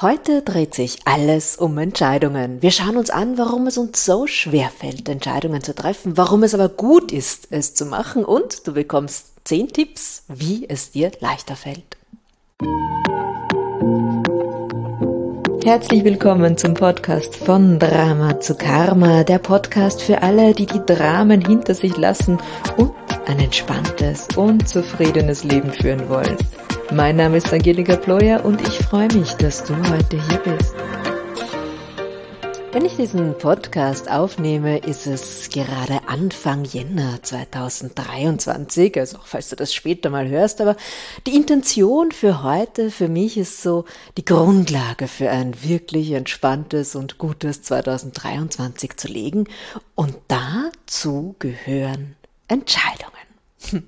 Heute dreht sich alles um Entscheidungen. Wir schauen uns an, warum es uns so schwer fällt, Entscheidungen zu treffen, warum es aber gut ist, es zu machen und du bekommst zehn Tipps, wie es dir leichter fällt. Herzlich willkommen zum Podcast von Drama zu Karma, der Podcast für alle, die die Dramen hinter sich lassen und ein entspanntes und zufriedenes Leben führen wollen. Mein Name ist Angelika Ployer und ich freue mich, dass du heute hier bist. Wenn ich diesen Podcast aufnehme, ist es gerade Anfang Jänner 2023, also auch falls du das später mal hörst, aber die Intention für heute, für mich ist so die Grundlage für ein wirklich entspanntes und gutes 2023 zu legen und dazu gehören Entscheidungen.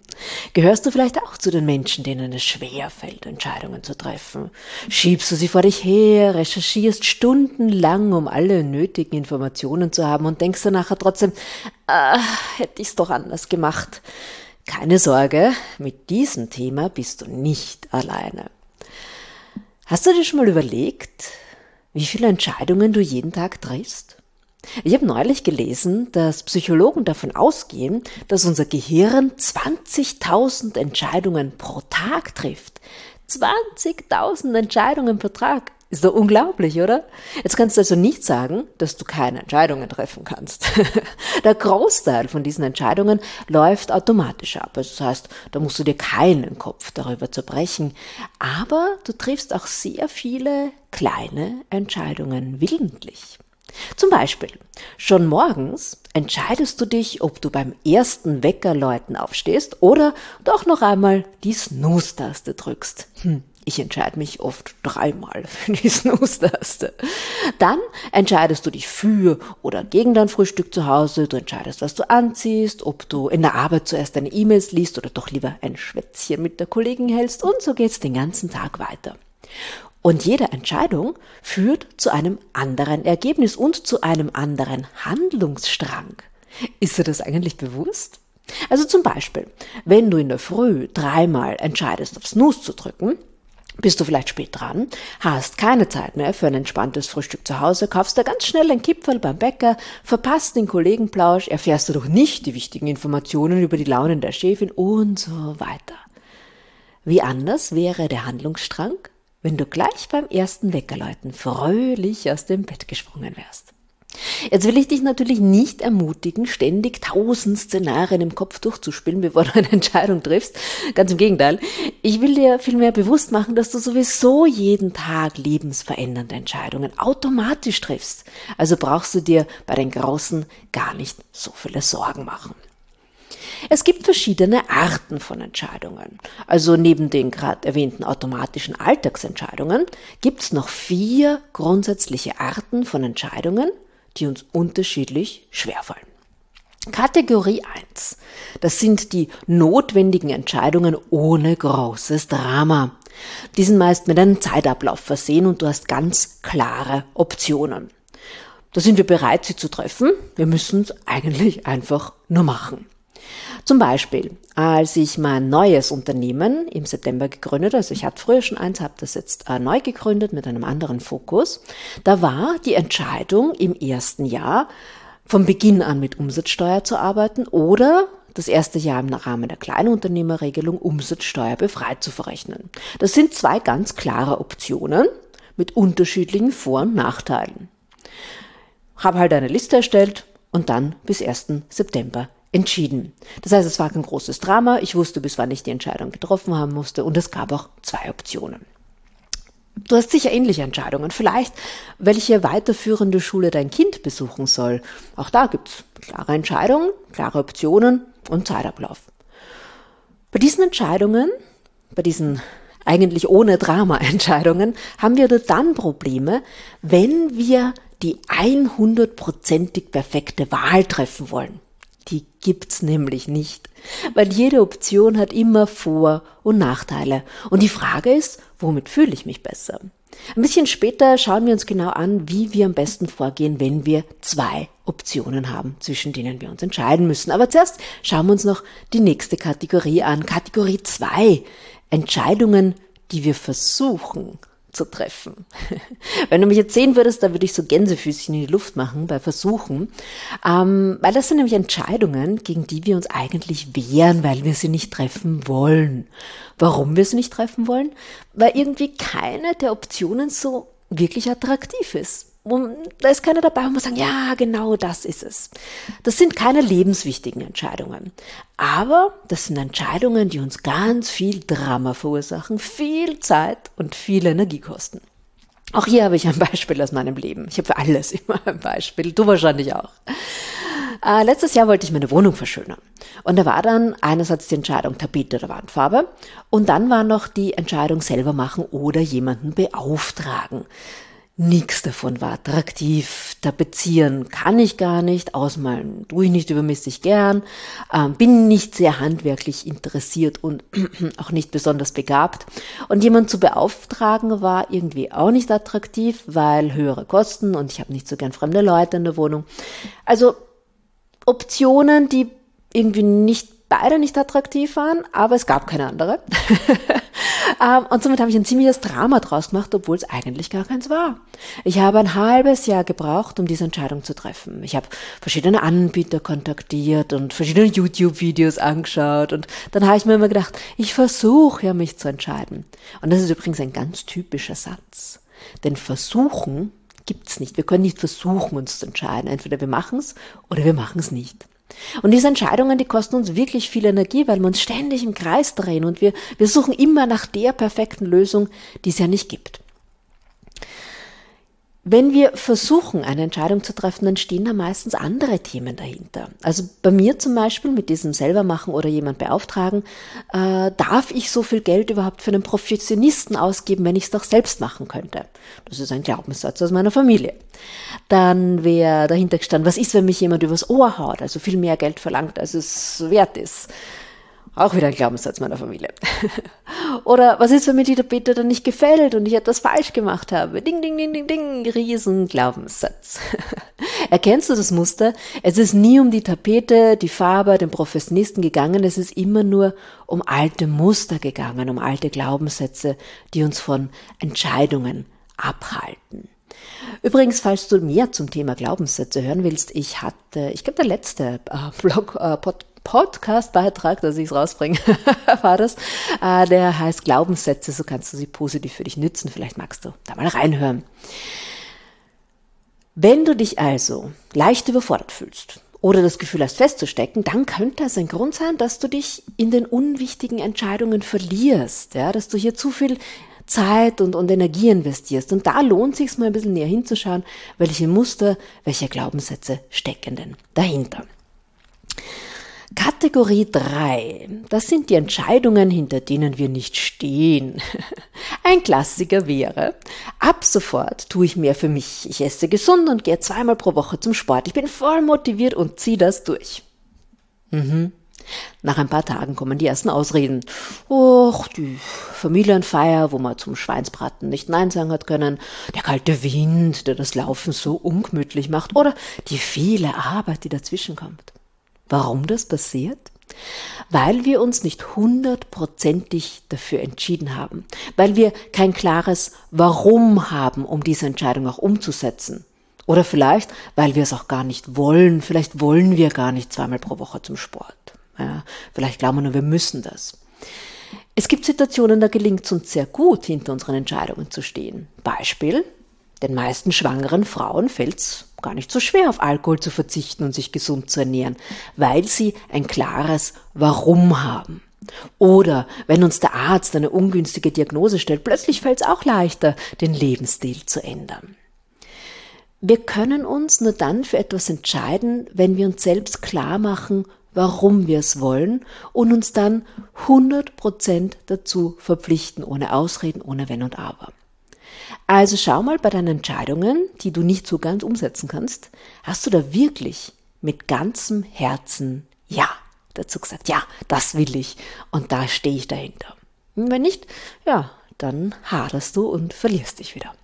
Gehörst du vielleicht auch zu den Menschen, denen es schwer fällt, Entscheidungen zu treffen? Schiebst du sie vor dich her, recherchierst stundenlang, um alle nötigen Informationen zu haben und denkst dann nachher trotzdem, ah, hätte ich's doch anders gemacht. Keine Sorge, mit diesem Thema bist du nicht alleine. Hast du dir schon mal überlegt, wie viele Entscheidungen du jeden Tag triffst? Ich habe neulich gelesen, dass Psychologen davon ausgehen, dass unser Gehirn 20.000 Entscheidungen pro Tag trifft. 20.000 Entscheidungen pro Tag. Ist doch unglaublich, oder? Jetzt kannst du also nicht sagen, dass du keine Entscheidungen treffen kannst. Der Großteil von diesen Entscheidungen läuft automatisch ab. Also das heißt, da musst du dir keinen Kopf darüber zerbrechen. Aber du triffst auch sehr viele kleine Entscheidungen willentlich. Zum Beispiel, schon morgens entscheidest du dich, ob du beim ersten Weckerläuten aufstehst oder doch noch einmal die Snooze-Taste drückst. Hm, ich entscheide mich oft dreimal für die Snooze-Taste. Dann entscheidest du dich für oder gegen dein Frühstück zu Hause. Du entscheidest, was du anziehst, ob du in der Arbeit zuerst deine E-Mails liest oder doch lieber ein Schwätzchen mit der Kollegin hältst und so geht's den ganzen Tag weiter. Und jede Entscheidung führt zu einem anderen Ergebnis und zu einem anderen Handlungsstrang. Ist dir das eigentlich bewusst? Also zum Beispiel, wenn du in der Früh dreimal entscheidest, auf Snooze zu drücken, bist du vielleicht spät dran, hast keine Zeit mehr für ein entspanntes Frühstück zu Hause, kaufst da ganz schnell ein Kipferl beim Bäcker, verpasst den Kollegenplausch, erfährst du doch nicht die wichtigen Informationen über die Launen der Chefin und so weiter. Wie anders wäre der Handlungsstrang, wenn du gleich beim ersten Weckerläuten fröhlich aus dem Bett gesprungen wärst. Jetzt will ich dich natürlich nicht ermutigen, ständig tausend Szenarien im Kopf durchzuspielen, bevor du eine Entscheidung triffst. Ganz im Gegenteil. Ich will dir vielmehr bewusst machen, dass du sowieso jeden Tag lebensverändernde Entscheidungen automatisch triffst. Also brauchst du dir bei den Großen gar nicht so viele Sorgen machen. Es gibt verschiedene Arten von Entscheidungen. Also neben den gerade erwähnten automatischen Alltagsentscheidungen gibt es noch vier grundsätzliche Arten von Entscheidungen, die uns unterschiedlich schwerfallen. Kategorie 1. Das sind die notwendigen Entscheidungen ohne großes Drama. Die sind meist mit einem Zeitablauf versehen und du hast ganz klare Optionen. Da sind wir bereit, sie zu treffen. Wir müssen es eigentlich einfach nur machen. Zum Beispiel, als ich mein neues Unternehmen im September gegründet, also ich hatte früher schon eins, habe das jetzt äh, neu gegründet mit einem anderen Fokus, da war die Entscheidung im ersten Jahr von Beginn an mit Umsatzsteuer zu arbeiten oder das erste Jahr im Rahmen der Kleinunternehmerregelung Umsatzsteuer befreit zu verrechnen. Das sind zwei ganz klare Optionen mit unterschiedlichen Vor- und Nachteilen. Habe halt eine Liste erstellt und dann bis 1. September entschieden. Das heißt, es war kein großes Drama. Ich wusste, bis wann ich die Entscheidung getroffen haben musste und es gab auch zwei Optionen. Du hast sicher ähnliche Entscheidungen. Vielleicht, welche weiterführende Schule dein Kind besuchen soll. Auch da gibt's klare Entscheidungen, klare Optionen und Zeitablauf. Bei diesen Entscheidungen, bei diesen eigentlich ohne Drama-Entscheidungen, haben wir dann Probleme, wenn wir die 100%ig perfekte Wahl treffen wollen. Die gibt's nämlich nicht, weil jede Option hat immer Vor- und Nachteile. Und die Frage ist, womit fühle ich mich besser? Ein bisschen später schauen wir uns genau an, wie wir am besten vorgehen, wenn wir zwei Optionen haben, zwischen denen wir uns entscheiden müssen. Aber zuerst schauen wir uns noch die nächste Kategorie an. Kategorie zwei: Entscheidungen, die wir versuchen zu treffen. Wenn du mich jetzt sehen würdest, da würde ich so Gänsefüßchen in die Luft machen bei Versuchen, ähm, weil das sind nämlich Entscheidungen, gegen die wir uns eigentlich wehren, weil wir sie nicht treffen wollen. Warum wir sie nicht treffen wollen? Weil irgendwie keine der Optionen so wirklich attraktiv ist. Da ist keiner dabei, wo man sagen, ja, genau das ist es. Das sind keine lebenswichtigen Entscheidungen. Aber das sind Entscheidungen, die uns ganz viel Drama verursachen, viel Zeit und viel Energie kosten. Auch hier habe ich ein Beispiel aus meinem Leben. Ich habe für alles immer ein Beispiel. Du wahrscheinlich auch. Äh, letztes Jahr wollte ich meine Wohnung verschönern. Und da war dann einerseits die Entscheidung Tapete oder Wandfarbe und dann war noch die Entscheidung selber machen oder jemanden beauftragen. Nichts davon war attraktiv. Tapezieren kann ich gar nicht, ausmalen tue ich nicht übermäßig gern, ähm, bin nicht sehr handwerklich interessiert und auch nicht besonders begabt. Und jemand zu beauftragen war irgendwie auch nicht attraktiv, weil höhere Kosten und ich habe nicht so gern fremde Leute in der Wohnung. Also Optionen, die irgendwie nicht beide nicht attraktiv waren, aber es gab keine andere. Ähm, und somit habe ich ein ziemliches Drama draus gemacht, obwohl es eigentlich gar keins war. Ich habe ein halbes Jahr gebraucht, um diese Entscheidung zu treffen. Ich habe verschiedene Anbieter kontaktiert und verschiedene YouTube-Videos angeschaut und dann habe ich mir immer gedacht, ich versuche ja mich zu entscheiden. Und das ist übrigens ein ganz typischer Satz. Denn versuchen gibt's nicht. Wir können nicht versuchen, uns zu entscheiden. Entweder wir machen es oder wir machen es nicht. Und diese Entscheidungen, die kosten uns wirklich viel Energie, weil wir uns ständig im Kreis drehen und wir, wir suchen immer nach der perfekten Lösung, die es ja nicht gibt. Wenn wir versuchen, eine Entscheidung zu treffen, dann stehen da meistens andere Themen dahinter. Also bei mir zum Beispiel mit diesem selber machen oder jemand beauftragen, äh, darf ich so viel Geld überhaupt für einen Professionisten ausgeben, wenn ich es doch selbst machen könnte? Das ist ein Glaubenssatz aus meiner Familie. Dann wäre dahinter gestanden, was ist, wenn mich jemand übers Ohr haut, also viel mehr Geld verlangt, als es wert ist? Auch wieder ein Glaubenssatz meiner Familie. Oder was ist, wenn mir die Tapete dann nicht gefällt und ich etwas falsch gemacht habe? Ding, ding, ding, ding, ding, riesen Glaubenssatz. Erkennst du das Muster? Es ist nie um die Tapete, die Farbe, den Professionisten gegangen, es ist immer nur um alte Muster gegangen, um alte Glaubenssätze, die uns von Entscheidungen abhalten. Übrigens, falls du mehr zum Thema Glaubenssätze hören willst, ich hatte, ich glaube, der letzte äh, Blog, äh, Pod, Podcast-Beitrag, dass ich es rausbringe, war das. Äh, der heißt Glaubenssätze, so kannst du sie positiv für dich nützen. Vielleicht magst du da mal reinhören. Wenn du dich also leicht überfordert fühlst oder das Gefühl hast festzustecken, dann könnte es ein Grund sein, dass du dich in den unwichtigen Entscheidungen verlierst, ja, dass du hier zu viel Zeit und, und Energie investierst. Und da lohnt sich mal ein bisschen näher hinzuschauen, welche Muster, welche Glaubenssätze stecken denn dahinter. Kategorie 3. Das sind die Entscheidungen, hinter denen wir nicht stehen. Ein Klassiker wäre, ab sofort tue ich mehr für mich. Ich esse gesund und gehe zweimal pro Woche zum Sport. Ich bin voll motiviert und ziehe das durch. Mhm. Nach ein paar Tagen kommen die ersten Ausreden. Och, die Familienfeier, wo man zum Schweinsbraten nicht Nein sagen hat können, der kalte Wind, der das Laufen so ungemütlich macht, oder die viele Arbeit, die dazwischen kommt. Warum das passiert? Weil wir uns nicht hundertprozentig dafür entschieden haben, weil wir kein klares Warum haben, um diese Entscheidung auch umzusetzen. Oder vielleicht, weil wir es auch gar nicht wollen, vielleicht wollen wir gar nicht zweimal pro Woche zum Sport. Ja, vielleicht glauben wir nur, wir müssen das. Es gibt Situationen, da gelingt es uns sehr gut, hinter unseren Entscheidungen zu stehen. Beispiel, den meisten schwangeren Frauen fällt es gar nicht so schwer, auf Alkohol zu verzichten und sich gesund zu ernähren, weil sie ein klares Warum haben. Oder wenn uns der Arzt eine ungünstige Diagnose stellt, plötzlich fällt es auch leichter, den Lebensstil zu ändern. Wir können uns nur dann für etwas entscheiden, wenn wir uns selbst klar machen, warum wir es wollen und uns dann 100% dazu verpflichten, ohne Ausreden, ohne Wenn und Aber. Also schau mal bei deinen Entscheidungen, die du nicht so ganz umsetzen kannst, hast du da wirklich mit ganzem Herzen Ja dazu gesagt, ja, das will ich und da stehe ich dahinter. Und wenn nicht, ja, dann haderst du und verlierst dich wieder.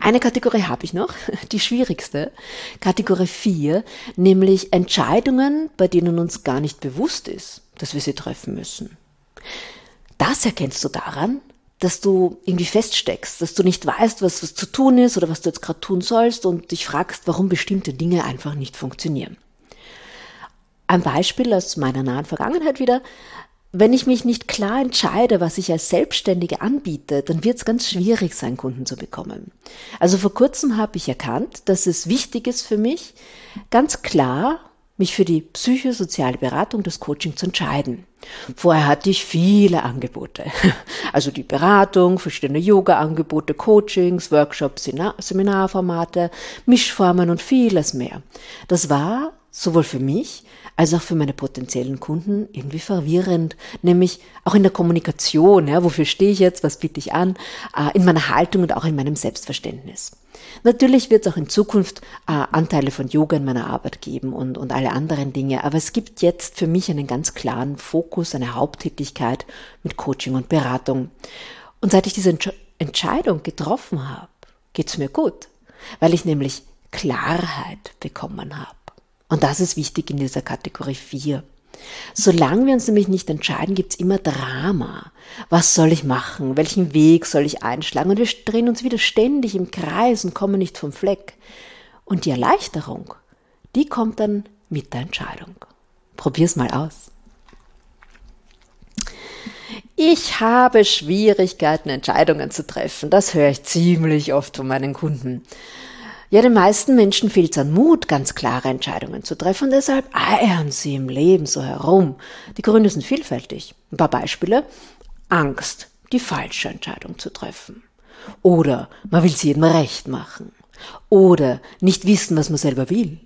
Eine Kategorie habe ich noch, die schwierigste, Kategorie 4, nämlich Entscheidungen, bei denen uns gar nicht bewusst ist, dass wir sie treffen müssen. Das erkennst du daran, dass du irgendwie feststeckst, dass du nicht weißt, was, was zu tun ist oder was du jetzt gerade tun sollst und dich fragst, warum bestimmte Dinge einfach nicht funktionieren. Ein Beispiel aus meiner nahen Vergangenheit wieder. Wenn ich mich nicht klar entscheide, was ich als Selbstständige anbiete, dann wird es ganz schwierig sein, Kunden zu bekommen. Also vor kurzem habe ich erkannt, dass es wichtig ist für mich, ganz klar mich für die psychosoziale Beratung, das Coaching zu entscheiden. Vorher hatte ich viele Angebote. Also die Beratung, verschiedene Yoga-Angebote, Coachings, Workshops, Seminarformate, Mischformen und vieles mehr. Das war sowohl für mich als auch für meine potenziellen Kunden irgendwie verwirrend, nämlich auch in der Kommunikation, ja, wofür stehe ich jetzt, was biete ich an, äh, in meiner Haltung und auch in meinem Selbstverständnis. Natürlich wird es auch in Zukunft äh, Anteile von Yoga in meiner Arbeit geben und, und alle anderen Dinge, aber es gibt jetzt für mich einen ganz klaren Fokus, eine Haupttätigkeit mit Coaching und Beratung. Und seit ich diese Entsch Entscheidung getroffen habe, geht's mir gut, weil ich nämlich Klarheit bekommen habe. Und das ist wichtig in dieser Kategorie 4. Solange wir uns nämlich nicht entscheiden, gibt's immer Drama. Was soll ich machen? Welchen Weg soll ich einschlagen? Und wir drehen uns wieder ständig im Kreis und kommen nicht vom Fleck. Und die Erleichterung, die kommt dann mit der Entscheidung. Probier's mal aus. Ich habe Schwierigkeiten, Entscheidungen zu treffen. Das höre ich ziemlich oft von meinen Kunden. Ja, den meisten Menschen fehlt es an Mut, ganz klare Entscheidungen zu treffen deshalb eiern sie im Leben so herum. Die Gründe sind vielfältig. Ein paar Beispiele. Angst, die falsche Entscheidung zu treffen. Oder man will es jedem recht machen. Oder nicht wissen, was man selber will.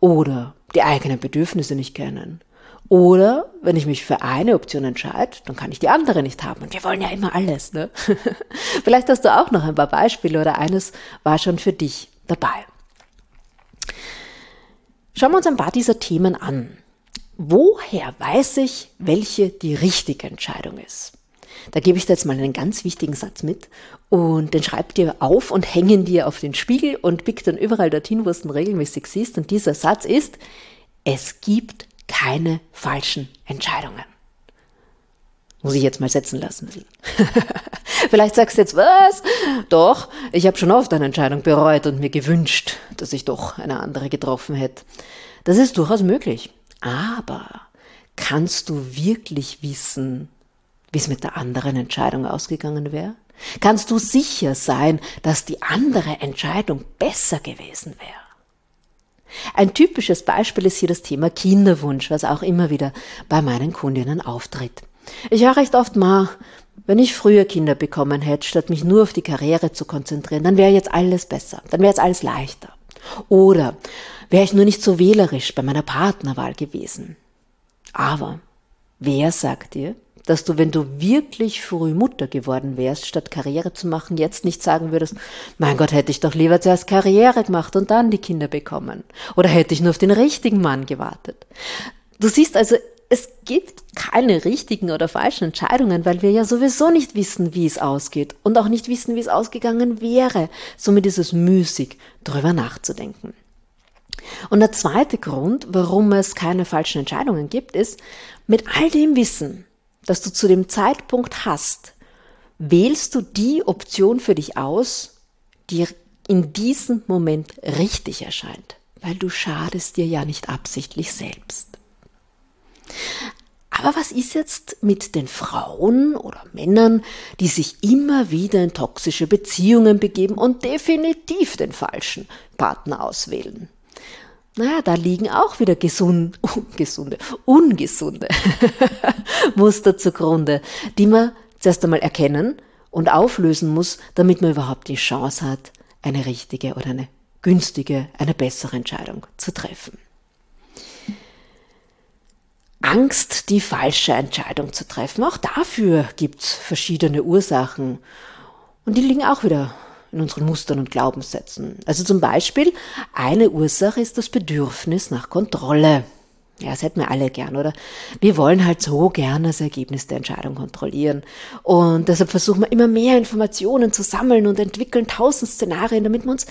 Oder die eigenen Bedürfnisse nicht kennen. Oder wenn ich mich für eine Option entscheide, dann kann ich die andere nicht haben. Und wir wollen ja immer alles. Ne? Vielleicht hast du auch noch ein paar Beispiele oder eines war schon für dich dabei. Schauen wir uns ein paar dieser Themen an. Woher weiß ich, welche die richtige Entscheidung ist? Da gebe ich dir jetzt mal einen ganz wichtigen Satz mit und den schreib dir auf und hängen dir auf den Spiegel und pick dann überall dorthin, wo du regelmäßig siehst. Und dieser Satz ist, es gibt keine falschen Entscheidungen. Muss ich jetzt mal setzen lassen. Vielleicht sagst du jetzt, was? Doch, ich habe schon oft eine Entscheidung bereut und mir gewünscht, dass ich doch eine andere getroffen hätte. Das ist durchaus möglich. Aber kannst du wirklich wissen, wie es mit der anderen Entscheidung ausgegangen wäre? Kannst du sicher sein, dass die andere Entscheidung besser gewesen wäre? Ein typisches Beispiel ist hier das Thema Kinderwunsch, was auch immer wieder bei meinen Kundinnen auftritt. Ich höre recht oft mal, wenn ich früher Kinder bekommen hätte, statt mich nur auf die Karriere zu konzentrieren, dann wäre jetzt alles besser, dann wäre jetzt alles leichter. Oder wäre ich nur nicht so wählerisch bei meiner Partnerwahl gewesen. Aber wer sagt dir, dass du, wenn du wirklich früh Mutter geworden wärst, statt Karriere zu machen, jetzt nicht sagen würdest, mein Gott, hätte ich doch lieber zuerst Karriere gemacht und dann die Kinder bekommen. Oder hätte ich nur auf den richtigen Mann gewartet. Du siehst also, es gibt keine richtigen oder falschen Entscheidungen, weil wir ja sowieso nicht wissen, wie es ausgeht und auch nicht wissen, wie es ausgegangen wäre. Somit ist es müßig, darüber nachzudenken. Und der zweite Grund, warum es keine falschen Entscheidungen gibt, ist, mit all dem Wissen, das du zu dem Zeitpunkt hast, wählst du die Option für dich aus, die in diesem Moment richtig erscheint, weil du schadest dir ja nicht absichtlich selbst. Aber was ist jetzt mit den Frauen oder Männern, die sich immer wieder in toxische Beziehungen begeben und definitiv den falschen Partner auswählen? Naja, da liegen auch wieder gesund, ungesunde, ungesunde Muster zugrunde, die man zuerst einmal erkennen und auflösen muss, damit man überhaupt die Chance hat, eine richtige oder eine günstige, eine bessere Entscheidung zu treffen. Angst, die falsche Entscheidung zu treffen. Auch dafür gibt's verschiedene Ursachen. Und die liegen auch wieder in unseren Mustern und Glaubenssätzen. Also zum Beispiel, eine Ursache ist das Bedürfnis nach Kontrolle. Ja, das hätten wir alle gern, oder? Wir wollen halt so gern das Ergebnis der Entscheidung kontrollieren. Und deshalb versuchen wir immer mehr Informationen zu sammeln und entwickeln tausend Szenarien, damit wir uns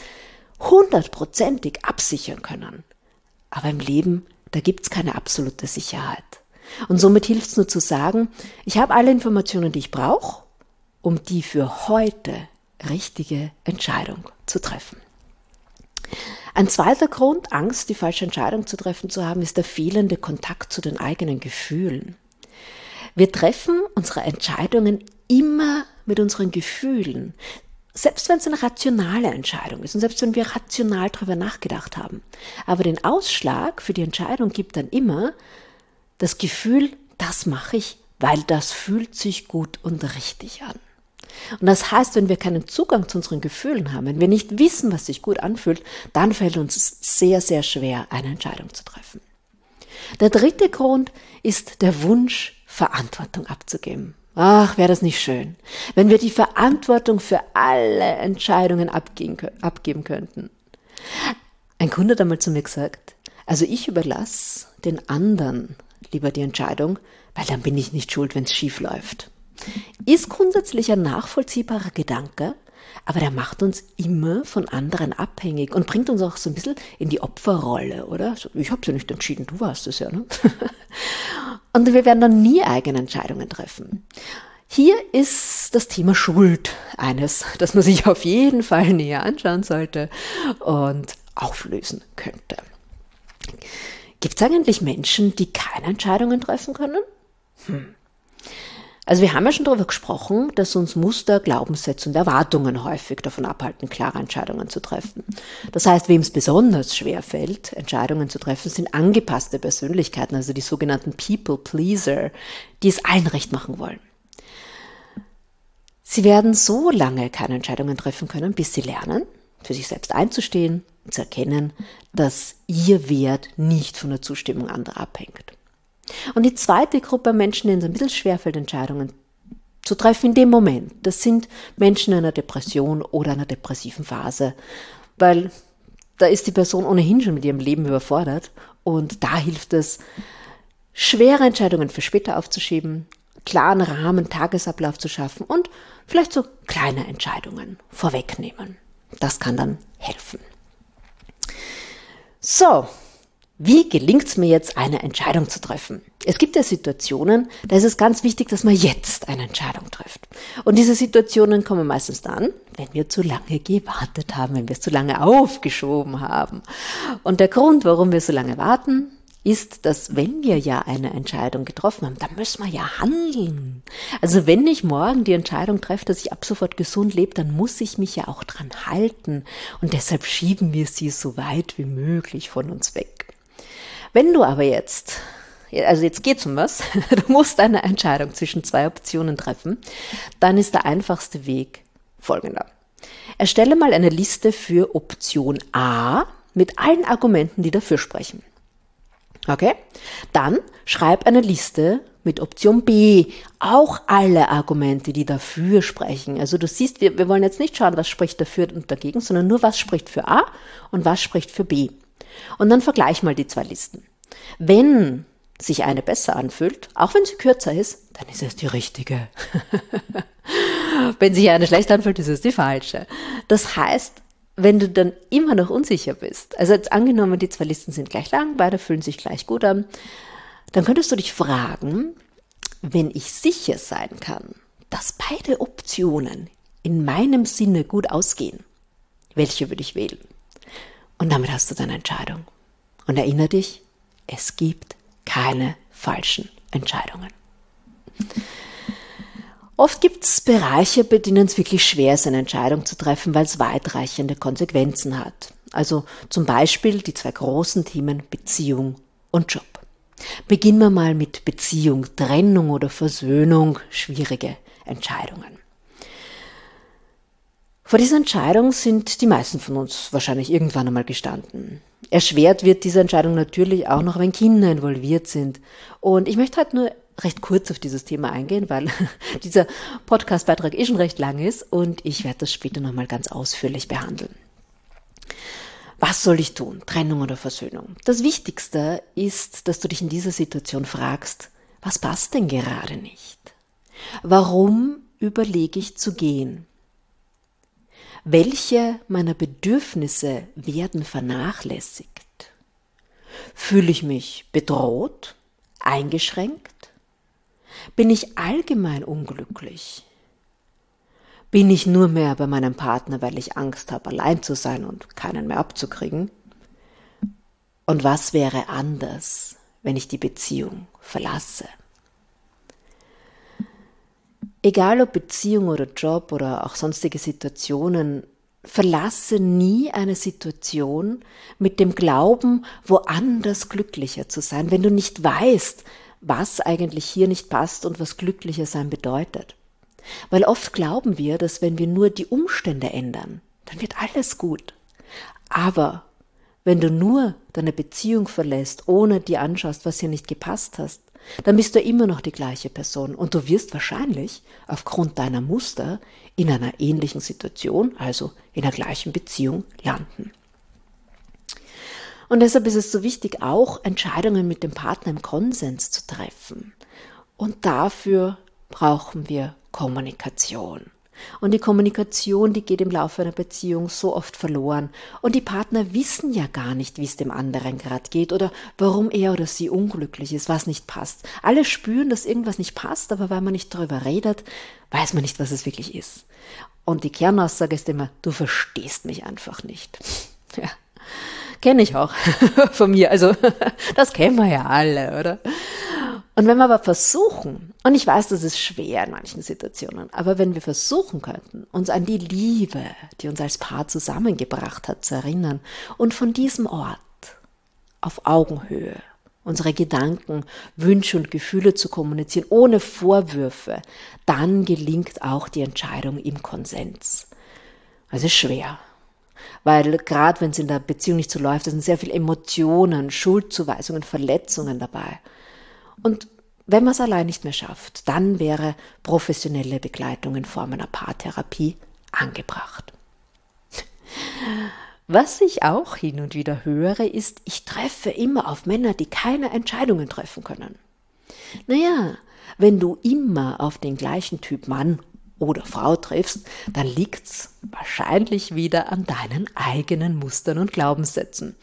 hundertprozentig absichern können. Aber im Leben da gibt's keine absolute Sicherheit. Und somit hilft es nur zu sagen, ich habe alle Informationen, die ich brauche, um die für heute richtige Entscheidung zu treffen. Ein zweiter Grund, Angst, die falsche Entscheidung zu treffen zu haben, ist der fehlende Kontakt zu den eigenen Gefühlen. Wir treffen unsere Entscheidungen immer mit unseren Gefühlen. Selbst wenn es eine rationale Entscheidung ist und selbst wenn wir rational darüber nachgedacht haben. Aber den Ausschlag für die Entscheidung gibt dann immer das Gefühl, das mache ich, weil das fühlt sich gut und richtig an. Und das heißt, wenn wir keinen Zugang zu unseren Gefühlen haben, wenn wir nicht wissen, was sich gut anfühlt, dann fällt uns sehr, sehr schwer, eine Entscheidung zu treffen. Der dritte Grund ist der Wunsch, Verantwortung abzugeben. Ach, wäre das nicht schön, wenn wir die Verantwortung für alle Entscheidungen abgeben könnten. Ein Kunde hat einmal zu mir gesagt, also ich überlasse den anderen lieber die Entscheidung, weil dann bin ich nicht schuld, wenn es schief läuft. Ist grundsätzlich ein nachvollziehbarer Gedanke, aber der macht uns immer von anderen abhängig und bringt uns auch so ein bisschen in die Opferrolle, oder? Ich habe ja nicht entschieden, du warst es ja, ne? Und wir werden dann nie eigene Entscheidungen treffen. Hier ist das Thema Schuld eines, das man sich auf jeden Fall näher anschauen sollte und auflösen könnte. Gibt es eigentlich Menschen, die keine Entscheidungen treffen können? Hm. Also wir haben ja schon darüber gesprochen, dass uns Muster, Glaubenssätze und Erwartungen häufig davon abhalten, klare Entscheidungen zu treffen. Das heißt, wem es besonders schwer fällt, Entscheidungen zu treffen, sind angepasste Persönlichkeiten, also die sogenannten People Pleaser, die es allen recht machen wollen. Sie werden so lange keine Entscheidungen treffen können, bis sie lernen, für sich selbst einzustehen und zu erkennen, dass ihr Wert nicht von der Zustimmung anderer abhängt. Und die zweite Gruppe Menschen, denen es ein bisschen schwerfällt, Entscheidungen zu treffen in dem Moment, das sind Menschen in einer Depression oder einer depressiven Phase, weil da ist die Person ohnehin schon mit ihrem Leben überfordert und da hilft es, schwere Entscheidungen für später aufzuschieben, klaren Rahmen, Tagesablauf zu schaffen und vielleicht so kleine Entscheidungen vorwegnehmen. Das kann dann helfen. So, wie gelingt es mir jetzt, eine Entscheidung zu treffen? Es gibt ja Situationen, da ist es ganz wichtig, dass man jetzt eine Entscheidung trifft. Und diese Situationen kommen meistens dann, wenn wir zu lange gewartet haben, wenn wir es zu lange aufgeschoben haben. Und der Grund, warum wir so lange warten, ist, dass wenn wir ja eine Entscheidung getroffen haben, dann müssen wir ja handeln. Also wenn ich morgen die Entscheidung treffe, dass ich ab sofort gesund lebe, dann muss ich mich ja auch dran halten. Und deshalb schieben wir sie so weit wie möglich von uns weg. Wenn du aber jetzt, also jetzt geht's um was, du musst eine Entscheidung zwischen zwei Optionen treffen, dann ist der einfachste Weg folgender. Erstelle mal eine Liste für Option A mit allen Argumenten, die dafür sprechen. Okay? Dann schreib eine Liste mit Option B auch alle Argumente, die dafür sprechen. Also du siehst, wir, wir wollen jetzt nicht schauen, was spricht dafür und dagegen, sondern nur, was spricht für A und was spricht für B. Und dann vergleich mal die zwei Listen. Wenn sich eine besser anfühlt, auch wenn sie kürzer ist, dann ist es die richtige. wenn sich eine schlecht anfühlt, ist es die falsche. Das heißt, wenn du dann immer noch unsicher bist, also jetzt angenommen, die zwei Listen sind gleich lang, beide fühlen sich gleich gut an, dann könntest du dich fragen, wenn ich sicher sein kann, dass beide Optionen in meinem Sinne gut ausgehen, welche würde ich wählen? Und damit hast du deine Entscheidung. Und erinnere dich, es gibt keine falschen Entscheidungen. Oft gibt es Bereiche, bei denen es wirklich schwer ist, eine Entscheidung zu treffen, weil es weitreichende Konsequenzen hat. Also zum Beispiel die zwei großen Themen Beziehung und Job. Beginnen wir mal mit Beziehung, Trennung oder Versöhnung, schwierige Entscheidungen. Vor dieser Entscheidung sind die meisten von uns wahrscheinlich irgendwann einmal gestanden. Erschwert wird diese Entscheidung natürlich auch noch, wenn Kinder involviert sind. Und ich möchte halt nur recht kurz auf dieses Thema eingehen, weil dieser Podcastbeitrag eh schon recht lang ist und ich werde das später nochmal ganz ausführlich behandeln. Was soll ich tun? Trennung oder Versöhnung? Das Wichtigste ist, dass du dich in dieser Situation fragst, was passt denn gerade nicht? Warum überlege ich zu gehen? Welche meiner Bedürfnisse werden vernachlässigt? Fühle ich mich bedroht, eingeschränkt? Bin ich allgemein unglücklich? Bin ich nur mehr bei meinem Partner, weil ich Angst habe, allein zu sein und keinen mehr abzukriegen? Und was wäre anders, wenn ich die Beziehung verlasse? Egal ob Beziehung oder Job oder auch sonstige Situationen, verlasse nie eine Situation mit dem Glauben, woanders glücklicher zu sein, wenn du nicht weißt, was eigentlich hier nicht passt und was glücklicher sein bedeutet. Weil oft glauben wir, dass wenn wir nur die Umstände ändern, dann wird alles gut. Aber wenn du nur deine Beziehung verlässt, ohne dir anschaust, was hier nicht gepasst hast, dann bist du immer noch die gleiche Person und du wirst wahrscheinlich aufgrund deiner Muster in einer ähnlichen Situation, also in der gleichen Beziehung, landen. Und deshalb ist es so wichtig, auch Entscheidungen mit dem Partner im Konsens zu treffen. Und dafür brauchen wir Kommunikation. Und die Kommunikation, die geht im Laufe einer Beziehung so oft verloren. Und die Partner wissen ja gar nicht, wie es dem anderen gerade geht oder warum er oder sie unglücklich ist, was nicht passt. Alle spüren, dass irgendwas nicht passt, aber weil man nicht darüber redet, weiß man nicht, was es wirklich ist. Und die Kernaussage ist immer, du verstehst mich einfach nicht. Ja. Kenne ich auch von mir. Also, das kennen wir ja alle, oder? Und wenn wir aber versuchen, und ich weiß, das ist schwer in manchen Situationen, aber wenn wir versuchen könnten, uns an die Liebe, die uns als Paar zusammengebracht hat, zu erinnern und von diesem Ort auf Augenhöhe unsere Gedanken, Wünsche und Gefühle zu kommunizieren, ohne Vorwürfe, dann gelingt auch die Entscheidung im Konsens. Also schwer. Weil gerade wenn es in der Beziehung nicht so läuft, sind sehr viele Emotionen, Schuldzuweisungen, Verletzungen dabei. Und wenn man es allein nicht mehr schafft, dann wäre professionelle Begleitung in Form einer Paartherapie angebracht. Was ich auch hin und wieder höre, ist, ich treffe immer auf Männer, die keine Entscheidungen treffen können. Naja, wenn du immer auf den gleichen Typ Mann oder Frau triffst, dann liegt's wahrscheinlich wieder an deinen eigenen Mustern und Glaubenssätzen.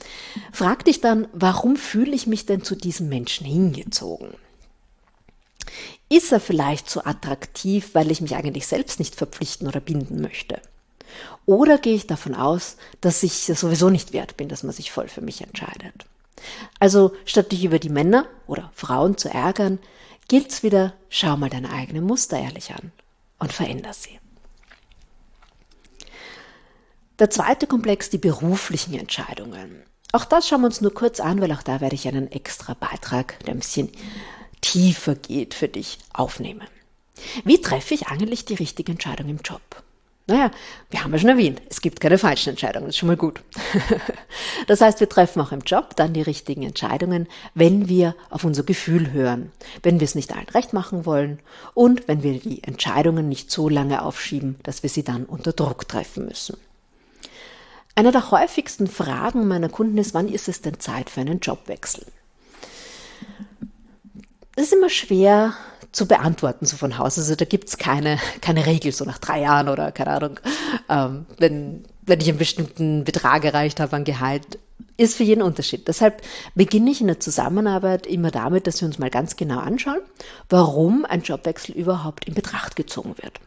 Frag dich dann, warum fühle ich mich denn zu diesem Menschen hingezogen? Ist er vielleicht so attraktiv, weil ich mich eigentlich selbst nicht verpflichten oder binden möchte? Oder gehe ich davon aus, dass ich sowieso nicht wert bin, dass man sich voll für mich entscheidet? Also statt dich über die Männer oder Frauen zu ärgern, gilt's wieder, schau mal deine eigenen Muster ehrlich an und veränder sie. Der zweite Komplex, die beruflichen Entscheidungen. Auch das schauen wir uns nur kurz an, weil auch da werde ich einen extra Beitrag, der ein bisschen tiefer geht, für dich aufnehmen. Wie treffe ich eigentlich die richtige Entscheidung im Job? Naja, wir haben ja schon erwähnt, es gibt keine falschen Entscheidungen, das ist schon mal gut. das heißt, wir treffen auch im Job dann die richtigen Entscheidungen, wenn wir auf unser Gefühl hören, wenn wir es nicht allen recht machen wollen und wenn wir die Entscheidungen nicht so lange aufschieben, dass wir sie dann unter Druck treffen müssen. Eine der häufigsten Fragen meiner Kunden ist, wann ist es denn Zeit für einen Jobwechsel? Es ist immer schwer zu beantworten, so von Haus. Also da gibt's keine, keine Regel, so nach drei Jahren oder keine Ahnung, ähm, wenn, wenn ich einen bestimmten Betrag erreicht habe an Gehalt, ist für jeden Unterschied. Deshalb beginne ich in der Zusammenarbeit immer damit, dass wir uns mal ganz genau anschauen, warum ein Jobwechsel überhaupt in Betracht gezogen wird.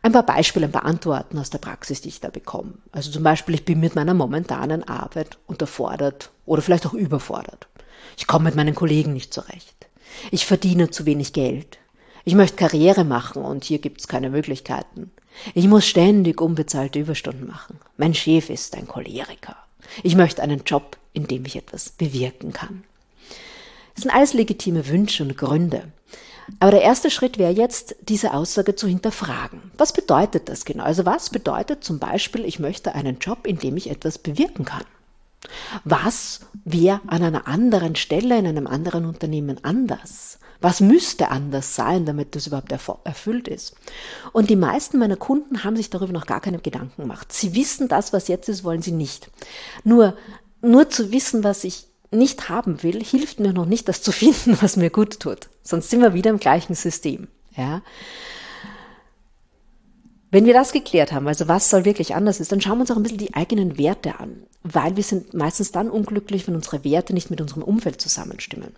Ein paar Beispiele, ein paar Antworten aus der Praxis, die ich da bekomme. Also zum Beispiel, ich bin mit meiner momentanen Arbeit unterfordert oder vielleicht auch überfordert. Ich komme mit meinen Kollegen nicht zurecht. Ich verdiene zu wenig Geld. Ich möchte Karriere machen und hier gibt's keine Möglichkeiten. Ich muss ständig unbezahlte Überstunden machen. Mein Chef ist ein Choleriker. Ich möchte einen Job, in dem ich etwas bewirken kann. Das sind alles legitime Wünsche und Gründe. Aber der erste Schritt wäre jetzt, diese Aussage zu hinterfragen. Was bedeutet das genau? Also was bedeutet zum Beispiel, ich möchte einen Job, in dem ich etwas bewirken kann? Was wäre an einer anderen Stelle, in einem anderen Unternehmen anders? Was müsste anders sein, damit das überhaupt erfüllt ist? Und die meisten meiner Kunden haben sich darüber noch gar keine Gedanken gemacht. Sie wissen, das, was jetzt ist, wollen sie nicht. Nur, nur zu wissen, was ich nicht haben will, hilft mir noch nicht, das zu finden, was mir gut tut. Sonst sind wir wieder im gleichen System. Ja. Wenn wir das geklärt haben, also was soll wirklich anders ist, dann schauen wir uns auch ein bisschen die eigenen Werte an, weil wir sind meistens dann unglücklich, wenn unsere Werte nicht mit unserem Umfeld zusammenstimmen.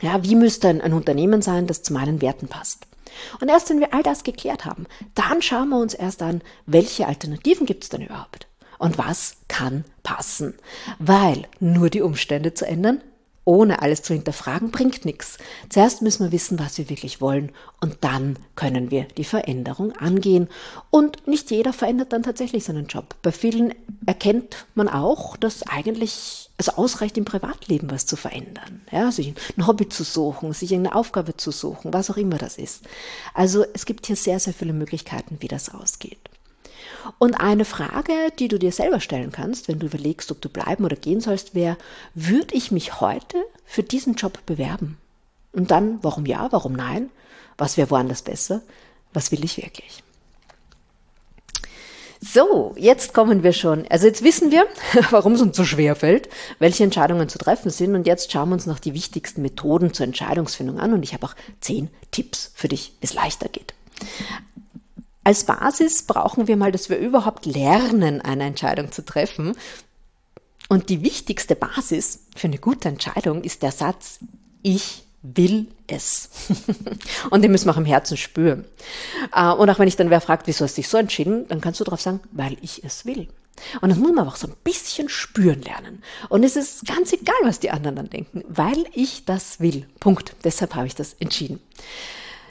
Ja, wie müsste ein, ein Unternehmen sein, das zu meinen Werten passt? Und erst wenn wir all das geklärt haben, dann schauen wir uns erst an, welche Alternativen gibt es denn überhaupt? Und was kann passen? Weil nur die Umstände zu ändern ohne alles zu hinterfragen, bringt nichts. Zuerst müssen wir wissen, was wir wirklich wollen und dann können wir die Veränderung angehen. Und nicht jeder verändert dann tatsächlich seinen Job. Bei vielen erkennt man auch, dass eigentlich es ausreicht, im Privatleben was zu verändern. Ja, sich ein Hobby zu suchen, sich eine Aufgabe zu suchen, was auch immer das ist. Also es gibt hier sehr, sehr viele Möglichkeiten, wie das ausgeht. Und eine Frage, die du dir selber stellen kannst, wenn du überlegst, ob du bleiben oder gehen sollst, wäre, würde ich mich heute für diesen Job bewerben? Und dann, warum ja, warum nein? Was wäre woanders besser? Was will ich wirklich? So, jetzt kommen wir schon. Also jetzt wissen wir, warum es uns so schwer fällt, welche Entscheidungen zu treffen sind. Und jetzt schauen wir uns noch die wichtigsten Methoden zur Entscheidungsfindung an. Und ich habe auch zehn Tipps für dich, wie es leichter geht. Als Basis brauchen wir mal, dass wir überhaupt lernen, eine Entscheidung zu treffen. Und die wichtigste Basis für eine gute Entscheidung ist der Satz, ich will es. und den müssen wir auch im Herzen spüren. Äh, und auch wenn ich dann wer fragt, wieso hast du dich so entschieden, dann kannst du darauf sagen, weil ich es will. Und das muss man auch so ein bisschen spüren lernen. Und es ist ganz egal, was die anderen dann denken, weil ich das will. Punkt. Deshalb habe ich das entschieden.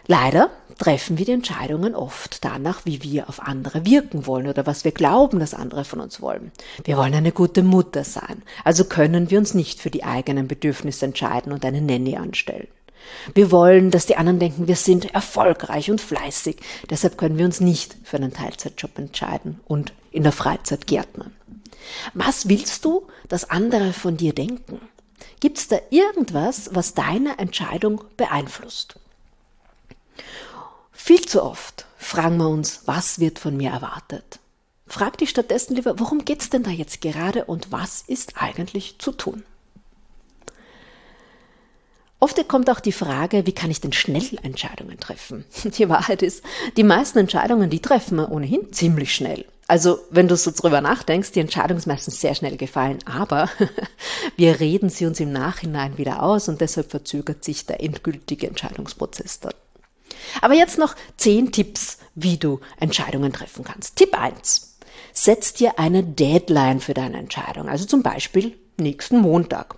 Leider treffen wir die Entscheidungen oft danach, wie wir auf andere wirken wollen oder was wir glauben, dass andere von uns wollen. Wir wollen eine gute Mutter sein, also können wir uns nicht für die eigenen Bedürfnisse entscheiden und eine Nanny anstellen. Wir wollen, dass die anderen denken, wir sind erfolgreich und fleißig, deshalb können wir uns nicht für einen Teilzeitjob entscheiden und in der Freizeit gärtnern. Was willst du, dass andere von dir denken? Gibt es da irgendwas, was deine Entscheidung beeinflusst? Viel zu oft fragen wir uns, was wird von mir erwartet? Frag dich stattdessen lieber, worum geht's denn da jetzt gerade und was ist eigentlich zu tun? Oft kommt auch die Frage, wie kann ich denn schnell Entscheidungen treffen? Die Wahrheit ist, die meisten Entscheidungen, die treffen wir ohnehin ziemlich schnell. Also, wenn du so drüber nachdenkst, die Entscheidung ist meistens sehr schnell gefallen, aber wir reden sie uns im Nachhinein wieder aus und deshalb verzögert sich der endgültige Entscheidungsprozess dann. Aber jetzt noch zehn Tipps, wie du Entscheidungen treffen kannst. Tipp 1. Setz dir eine Deadline für deine Entscheidung, also zum Beispiel nächsten Montag.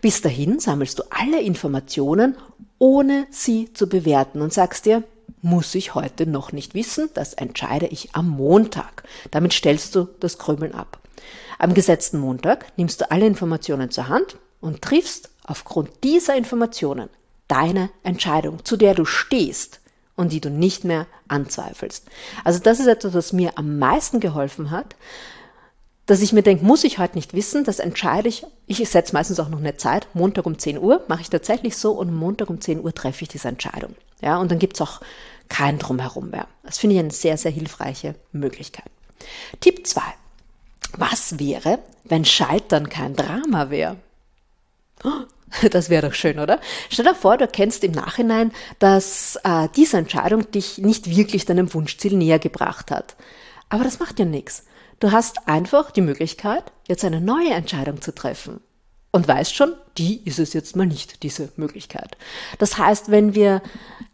Bis dahin sammelst du alle Informationen, ohne sie zu bewerten und sagst dir, muss ich heute noch nicht wissen, das entscheide ich am Montag. Damit stellst du das Krümeln ab. Am gesetzten Montag nimmst du alle Informationen zur Hand und triffst aufgrund dieser Informationen deine Entscheidung, zu der du stehst und die du nicht mehr anzweifelst. Also das ist etwas, was mir am meisten geholfen hat, dass ich mir denke, muss ich heute nicht wissen, das entscheide ich. Ich setze meistens auch noch eine Zeit, Montag um 10 Uhr mache ich tatsächlich so und Montag um 10 Uhr treffe ich diese Entscheidung. Ja, und dann gibt's auch kein Drumherum mehr. Das finde ich eine sehr, sehr hilfreiche Möglichkeit. Tipp 2. Was wäre, wenn Scheitern kein Drama wäre? Das wäre doch schön, oder? Stell dir vor, du erkennst im Nachhinein, dass äh, diese Entscheidung dich nicht wirklich deinem Wunschziel näher gebracht hat. Aber das macht ja nichts. Du hast einfach die Möglichkeit, jetzt eine neue Entscheidung zu treffen. Und weißt schon, die ist es jetzt mal nicht, diese Möglichkeit. Das heißt, wenn wir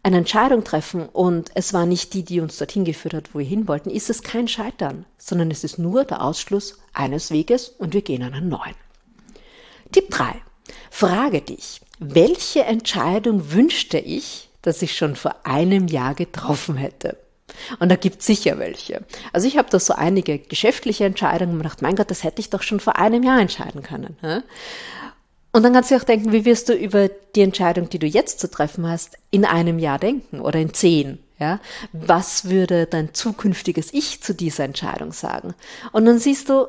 eine Entscheidung treffen und es war nicht die, die uns dorthin geführt hat, wo wir hin wollten, ist es kein Scheitern, sondern es ist nur der Ausschluss eines Weges und wir gehen einen neuen. Tipp 3. Frage dich, welche Entscheidung wünschte ich, dass ich schon vor einem Jahr getroffen hätte? Und da gibt es sicher welche. Also ich habe da so einige geschäftliche Entscheidungen und gedacht, mein Gott, das hätte ich doch schon vor einem Jahr entscheiden können. Und dann kannst du auch denken, wie wirst du über die Entscheidung, die du jetzt zu treffen hast, in einem Jahr denken oder in zehn? Ja, was würde dein zukünftiges Ich zu dieser Entscheidung sagen? Und dann siehst du,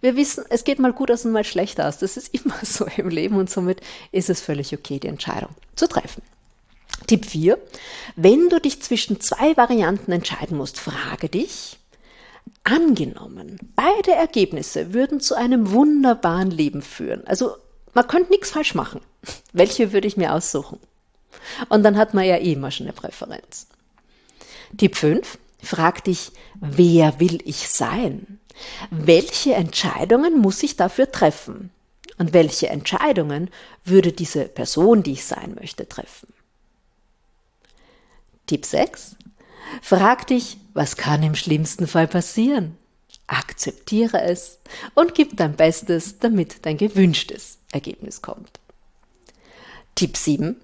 wir wissen, es geht mal gut aus und mal schlecht aus. Das ist immer so im Leben und somit ist es völlig okay, die Entscheidung zu treffen. Tipp 4. Wenn du dich zwischen zwei Varianten entscheiden musst, frage dich, angenommen, beide Ergebnisse würden zu einem wunderbaren Leben führen. Also man könnte nichts falsch machen. Welche würde ich mir aussuchen? Und dann hat man ja eh immer schon eine Präferenz. Tipp 5. Frag dich, wer will ich sein? Welche Entscheidungen muss ich dafür treffen? Und welche Entscheidungen würde diese Person, die ich sein möchte, treffen? Tipp 6. Frag dich, was kann im schlimmsten Fall passieren? Akzeptiere es und gib dein Bestes, damit dein gewünschtes Ergebnis kommt. Tipp 7.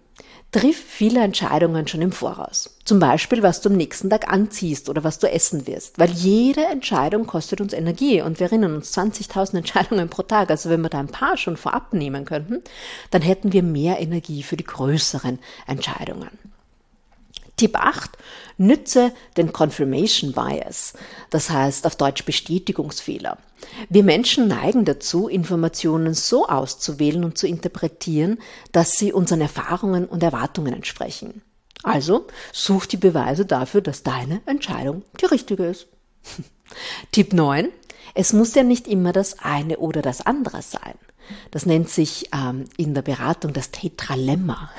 Triff viele Entscheidungen schon im Voraus. Zum Beispiel, was du am nächsten Tag anziehst oder was du essen wirst. Weil jede Entscheidung kostet uns Energie und wir erinnern uns 20.000 Entscheidungen pro Tag. Also wenn wir da ein paar schon vorab nehmen könnten, dann hätten wir mehr Energie für die größeren Entscheidungen. Tipp 8. Nütze den Confirmation Bias, das heißt auf Deutsch Bestätigungsfehler. Wir Menschen neigen dazu, Informationen so auszuwählen und zu interpretieren, dass sie unseren Erfahrungen und Erwartungen entsprechen. Also such die Beweise dafür, dass deine Entscheidung die richtige ist. Tipp 9. Es muss ja nicht immer das eine oder das andere sein. Das nennt sich ähm, in der Beratung das Tetralemma.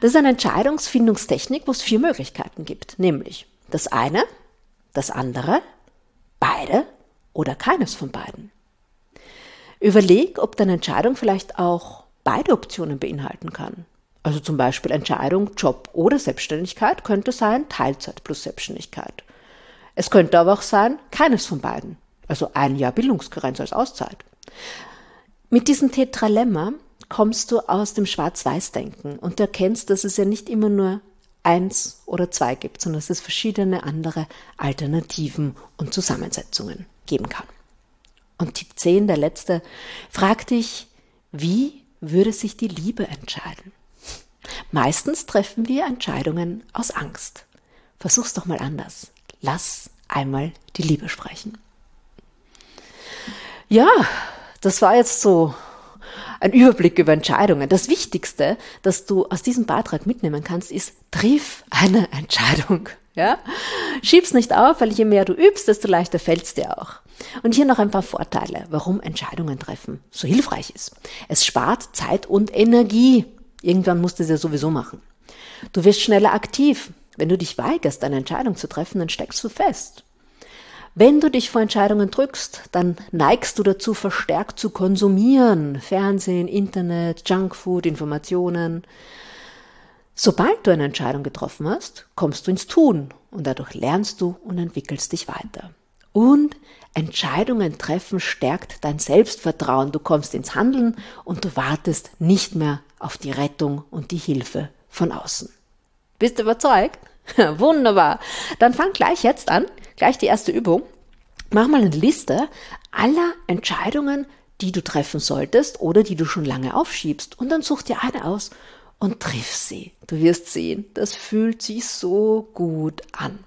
Das ist eine Entscheidungsfindungstechnik, wo es vier Möglichkeiten gibt, nämlich das eine, das andere, beide oder keines von beiden. Überleg, ob deine Entscheidung vielleicht auch beide Optionen beinhalten kann. Also zum Beispiel Entscheidung Job oder Selbstständigkeit könnte sein Teilzeit plus Selbstständigkeit. Es könnte aber auch sein keines von beiden. Also ein Jahr Bildungsgrenze als Auszeit. Mit diesem Tetralemma kommst du aus dem Schwarz-Weiß-Denken und du erkennst, dass es ja nicht immer nur eins oder zwei gibt, sondern dass es verschiedene andere Alternativen und Zusammensetzungen geben kann. Und Tipp 10, der letzte, frag dich, wie würde sich die Liebe entscheiden? Meistens treffen wir Entscheidungen aus Angst. Versuch's doch mal anders. Lass einmal die Liebe sprechen. Ja, das war jetzt so ein Überblick über Entscheidungen. Das Wichtigste, das du aus diesem Beitrag mitnehmen kannst, ist, triff eine Entscheidung. Ja? Schieb's nicht auf, weil je mehr du übst, desto leichter fällt's dir auch. Und hier noch ein paar Vorteile, warum Entscheidungen treffen so hilfreich ist. Es spart Zeit und Energie. Irgendwann musst du es ja sowieso machen. Du wirst schneller aktiv. Wenn du dich weigerst, eine Entscheidung zu treffen, dann steckst du fest. Wenn du dich vor Entscheidungen drückst, dann neigst du dazu, verstärkt zu konsumieren. Fernsehen, Internet, Junkfood, Informationen. Sobald du eine Entscheidung getroffen hast, kommst du ins Tun und dadurch lernst du und entwickelst dich weiter. Und Entscheidungen treffen stärkt dein Selbstvertrauen. Du kommst ins Handeln und du wartest nicht mehr auf die Rettung und die Hilfe von außen. Bist du überzeugt? Wunderbar. Dann fang gleich jetzt an, gleich die erste Übung. Mach mal eine Liste aller Entscheidungen, die du treffen solltest oder die du schon lange aufschiebst. Und dann such dir eine aus und triff sie. Du wirst sehen, das fühlt sich so gut an.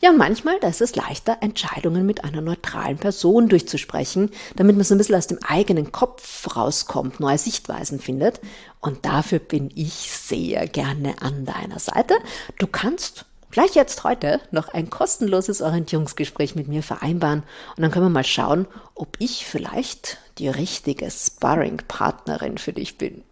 Ja, und manchmal, da ist es leichter, Entscheidungen mit einer neutralen Person durchzusprechen, damit man so ein bisschen aus dem eigenen Kopf rauskommt, neue Sichtweisen findet. Und dafür bin ich sehr gerne an deiner Seite. Du kannst gleich jetzt heute noch ein kostenloses Orientierungsgespräch mit mir vereinbaren und dann können wir mal schauen, ob ich vielleicht die richtige Sparring-Partnerin für dich bin.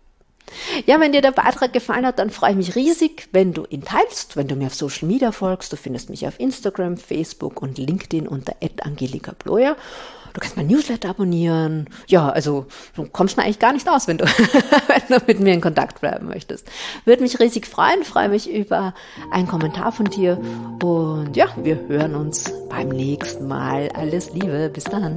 Ja, wenn dir der Beitrag gefallen hat, dann freue ich mich riesig, wenn du ihn teilst, wenn du mir auf Social Media folgst. Du findest mich auf Instagram, Facebook und LinkedIn unter Angelika Bloyer. Du kannst mein Newsletter abonnieren. Ja, also du kommst mir eigentlich gar nicht aus, wenn du, wenn du mit mir in Kontakt bleiben möchtest. Würde mich riesig freuen, freue mich über einen Kommentar von dir. Und ja, wir hören uns beim nächsten Mal. Alles Liebe, bis dann.